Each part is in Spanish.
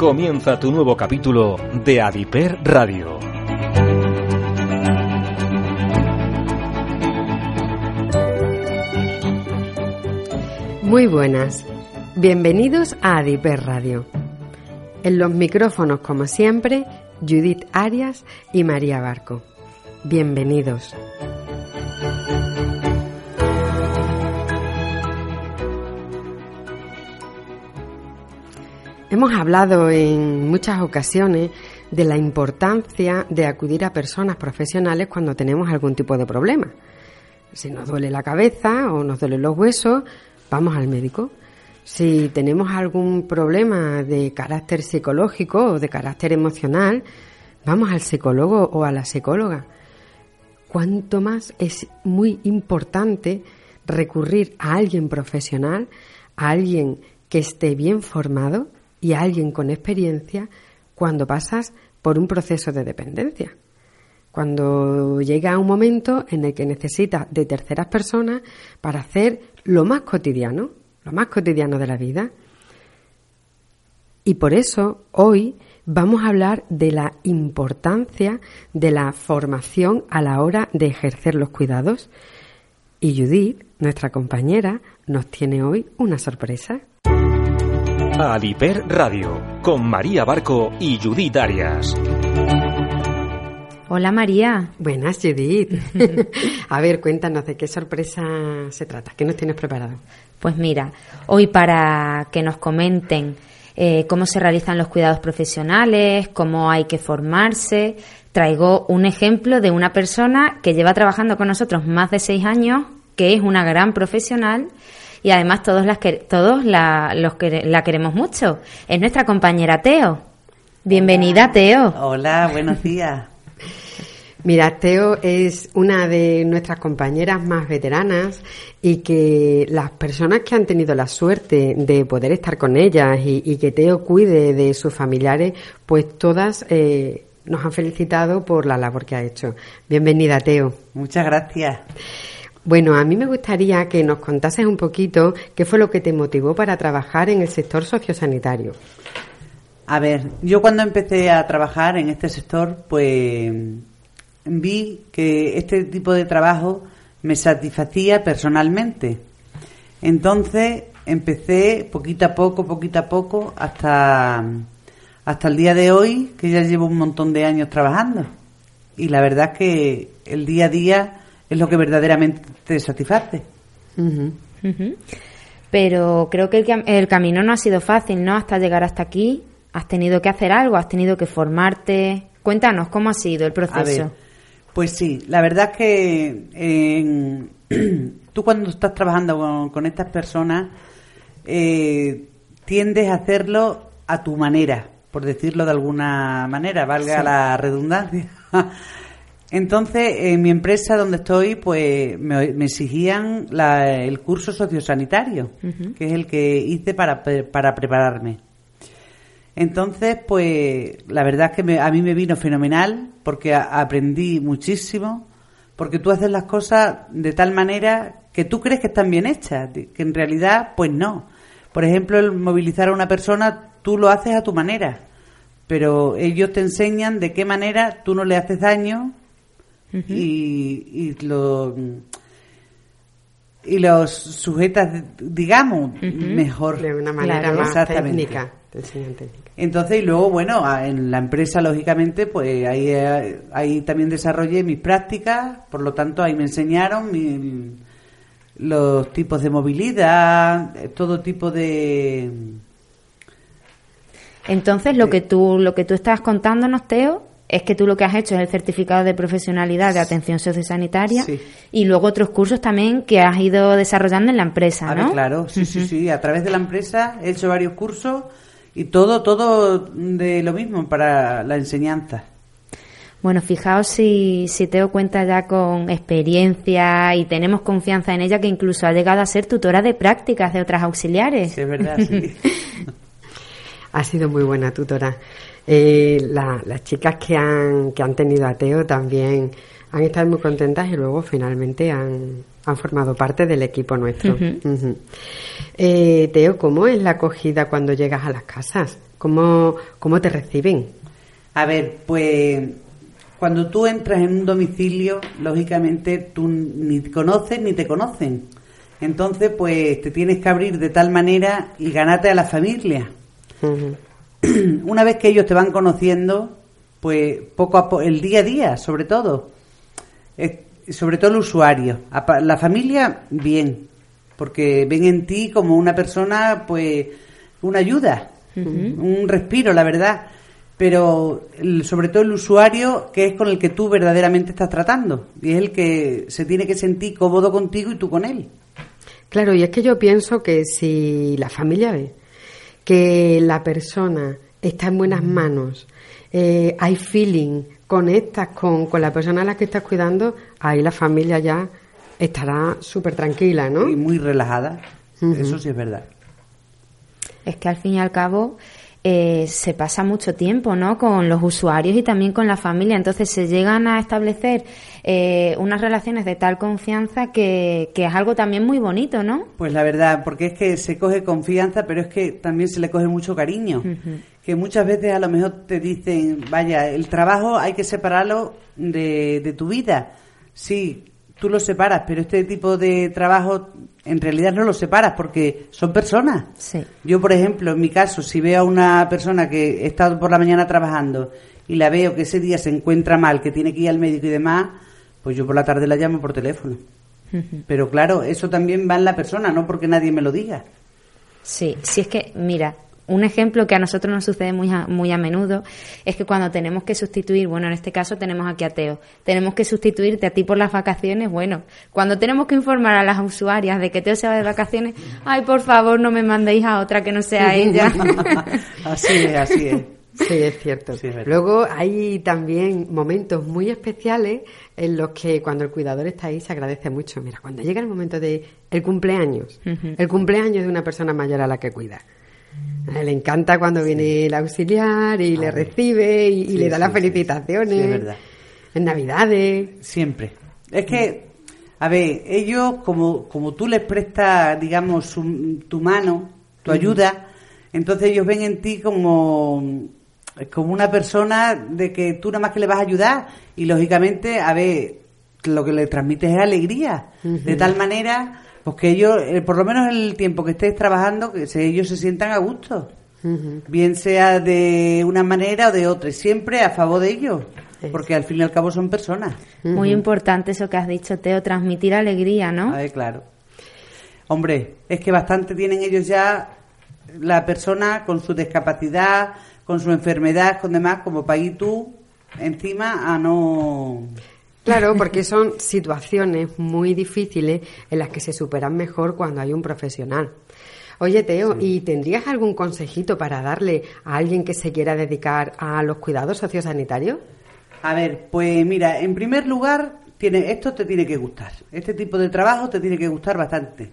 Comienza tu nuevo capítulo de Adiper Radio. Muy buenas, bienvenidos a Adiper Radio. En los micrófonos, como siempre, Judith Arias y María Barco. Bienvenidos. Hemos hablado en muchas ocasiones de la importancia de acudir a personas profesionales cuando tenemos algún tipo de problema. Si nos duele la cabeza o nos duelen los huesos, vamos al médico. Si tenemos algún problema de carácter psicológico o de carácter emocional, vamos al psicólogo o a la psicóloga. Cuanto más es muy importante recurrir a alguien profesional, a alguien que esté bien formado y a alguien con experiencia cuando pasas por un proceso de dependencia. Cuando llega un momento en el que necesitas de terceras personas para hacer lo más cotidiano, lo más cotidiano de la vida. Y por eso hoy vamos a hablar de la importancia de la formación a la hora de ejercer los cuidados. Y Judith, nuestra compañera, nos tiene hoy una sorpresa. Adiper Radio, con María Barco y Judith Arias. Hola María. Buenas, Judith. a ver, cuéntanos de qué sorpresa se trata, qué nos tienes preparado. Pues mira, hoy para que nos comenten eh, cómo se realizan los cuidados profesionales, cómo hay que formarse, traigo un ejemplo de una persona que lleva trabajando con nosotros más de seis años, que es una gran profesional y además todos, las que, todos la, los que la queremos mucho. Es nuestra compañera Teo. Bienvenida, Teo. Hola, buenos días. Mira, Teo es una de nuestras compañeras más veteranas y que las personas que han tenido la suerte de poder estar con ellas y, que Teo cuide de sus familiares, pues todas eh, nos han felicitado por la labor que ha hecho. Bienvenida, Teo. Muchas gracias. Bueno, a mí me gustaría que nos contases un poquito qué fue lo que te motivó para trabajar en el sector sociosanitario. A ver, yo cuando empecé a trabajar en este sector, pues vi que este tipo de trabajo me satisfacía personalmente. Entonces empecé poquito a poco, poquito a poco, hasta, hasta el día de hoy, que ya llevo un montón de años trabajando. Y la verdad es que el día a día es lo que verdaderamente te satisface. Pero creo que el, camino no ha sido fácil, ¿no? Hasta llegar hasta aquí, has tenido que hacer algo, has tenido que formarte. Cuéntanos cómo ha sido el proceso. pues sí, la verdad es que tú cuando estás trabajando con, estas personas eh, tiendes a hacerlo a tu manera, por decirlo de alguna manera, valga la redundancia. Entonces, en mi empresa donde estoy, pues me, exigían el curso sociosanitario, que es el que hice para, para prepararme. Entonces, pues la verdad es que a mí me vino fenomenal porque aprendí muchísimo, porque tú haces las cosas de tal manera que tú crees que están bien hechas, que en realidad, pues no. Por ejemplo, el movilizar a una persona, tú lo haces a tu manera, pero ellos te enseñan de qué manera tú no le haces daño y, lo y los sujetas, digamos, mejor. De una manera más técnica. Entonces, y luego, bueno, en la empresa, lógicamente, pues ahí, eh, ahí también desarrollé mis prácticas, por lo tanto, ahí me enseñaron los tipos de movilidad, eh, todo tipo de... Entonces, lo que tú, lo que tú estás contándonos, Teo, es que tú lo que has hecho es el certificado de profesionalidad de atención sociosanitaria y luego otros cursos también que has ido desarrollando en la empresa, ¿no? claro, sí, sí, sí. A través de la empresa he hecho varios cursos y todo, todo de lo mismo para la enseñanza. Bueno, fijaos si, si Teo cuenta ya con experiencia y tenemos confianza en ella que incluso ha llegado a ser tutora de prácticas de otras auxiliares. Sí, es verdad, sí. ha sido muy buena tutora. Eh, las chicas que han, que han tenido a Teo también han estado muy contentas y luego finalmente han, han formado parte del equipo nuestro. Eh, Teo, ¿cómo es la acogida cuando llegas a las casas? ¿Cómo, cómo te reciben? A ver, pues cuando tú entras en un domicilio, lógicamente tú ni te conoces ni te conocen. Entonces, pues te tienes que abrir de tal manera y ganarte a la familia. Una vez que ellos te van conociendo, pues poco a poco, el día a día, sobre todo, sobre todo el usuario. La familia, bien, porque ven en ti como una persona, pues, una ayuda, un respiro, la verdad. Pero sobre todo el usuario, que es con el que tú verdaderamente estás tratando, y es el que se tiene que sentir cómodo contigo y tú con él. Claro, y es que yo pienso que si la familia ve que la persona está en buenas manos, eh, hay feeling, conectas con, con la persona a la que estás cuidando, ahí la familia ya estará súper tranquila, ¿no? Y muy relajada, eso sí es verdad. Es que al fin y al cabo eh, se pasa mucho tiempo ¿no? con los usuarios y también con la familia. Entonces se llegan a establecer eh, unas relaciones de tal confianza que, que, es algo también muy bonito, ¿no? Pues la verdad, porque es que se coge confianza, pero es que también se le coge mucho cariño. Que muchas veces a lo mejor te dicen, vaya, el trabajo hay que separarlo de, de tu vida. Sí, tú lo separas, pero este tipo de trabajo en realidad no lo separas porque son personas. Yo, por ejemplo, en mi caso, si veo a una persona que está por la mañana trabajando y la veo que ese día se encuentra mal, que tiene que ir al médico y demás, pues yo por la tarde la llamo por teléfono. Pero claro, eso también va en la persona, no porque nadie me lo diga. Sí, si es que, mira, un ejemplo que a nosotros nos sucede muy a, muy a menudo es que cuando tenemos que sustituir, bueno, en este caso tenemos aquí a Teo, tenemos que sustituirte a ti por las vacaciones, bueno, cuando tenemos que informar a las usuarias de que Teo se va de vacaciones, ay, por favor, no me mandéis a otra que no sea ella. así es, así es. Sí, es cierto. Luego hay también momentos muy especiales en los que cuando el cuidador está ahí se agradece mucho. Mira, cuando llega el momento de el cumpleaños, el cumpleaños de una persona mayor a la que cuida le encanta cuando viene el auxiliar y le recibe y, le da las felicitaciones. En Navidades. Siempre. Es que, a ver, ellos, como, como tú les prestas, digamos, tu mano, tu ayuda, entonces ellos ven en ti como, como una persona de que tú nada más que le vas a ayudar y, lógicamente, a ver, lo que le transmites es alegría. De tal manera pues que ellos, eh, por lo menos el tiempo que estés trabajando, que ellos se sientan a gusto. Bien sea de una manera o de otra, siempre a favor de ellos, porque al fin y al cabo son personas. Muy importante eso que has dicho, Teo, transmitir alegría, ¿no? Ay, claro. Hombre, es que bastante tienen ellos ya la persona con su discapacidad, con su enfermedad, con demás, como ir tú encima a no Claro, porque son situaciones muy difíciles en las que se superan mejor cuando hay un profesional. Oye, Teo, ¿y tendrías algún consejito para darle a alguien que se quiera dedicar a los cuidados sociosanitarios? A ver, pues mira, en primer lugar, tiene, esto te tiene que gustar. Este tipo de trabajo te tiene que gustar bastante.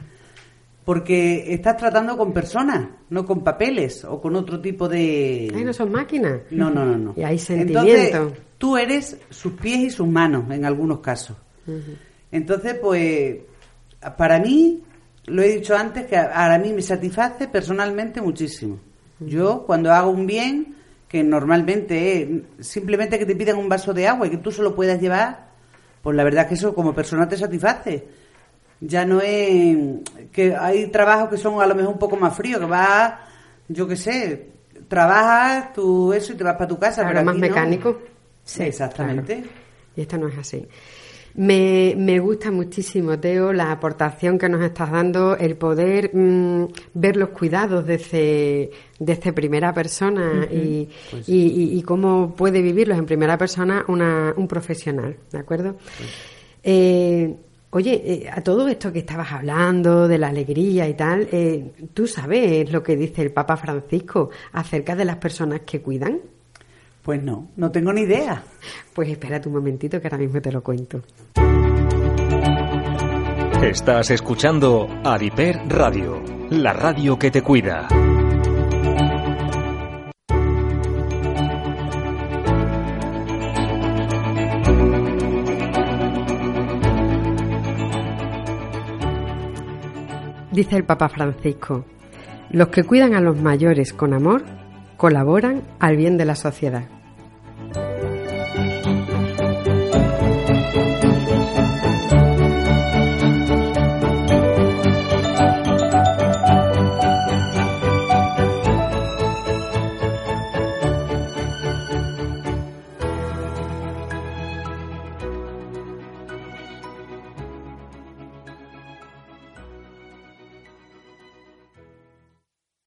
Porque estás tratando con personas, no con papeles o con otro tipo de... Ay, no son máquinas. No, no, no. no. Y hay sentimiento tú eres sus pies y sus manos en algunos casos. Entonces, pues, para mí, lo he dicho antes, que a, mí me satisface personalmente muchísimo. Yo, cuando hago un bien, que normalmente es simplemente que te pidan un vaso de agua y que tú solo puedas llevar, pues la verdad es que eso como persona te satisface. Ya no es que hay trabajos que son a lo mejor un poco más fríos, que vas, yo qué sé, trabajas tú eso y te vas para tu casa. pero más mecánico. Sí, exactamente. Y esto no es así. Me, me, gusta muchísimo, Teo, la aportación que nos estás dando, el poder mm, ver los cuidados desde, desde primera persona pues y, y, cómo puede vivirlos en primera persona una, un profesional, ¿de acuerdo? Pues eh, oye, eh, a todo esto que estabas hablando, de la alegría y tal, eh, ¿tú sabes lo que dice el Papa Francisco acerca de las personas que cuidan? Pues no, no tengo ni idea. Pues espérate un momentito que ahora mismo te lo cuento. Estás escuchando Adiper Radio, la radio que te cuida. Dice el Papa Francisco, los que cuidan a los mayores con amor colaboran al bien de la sociedad.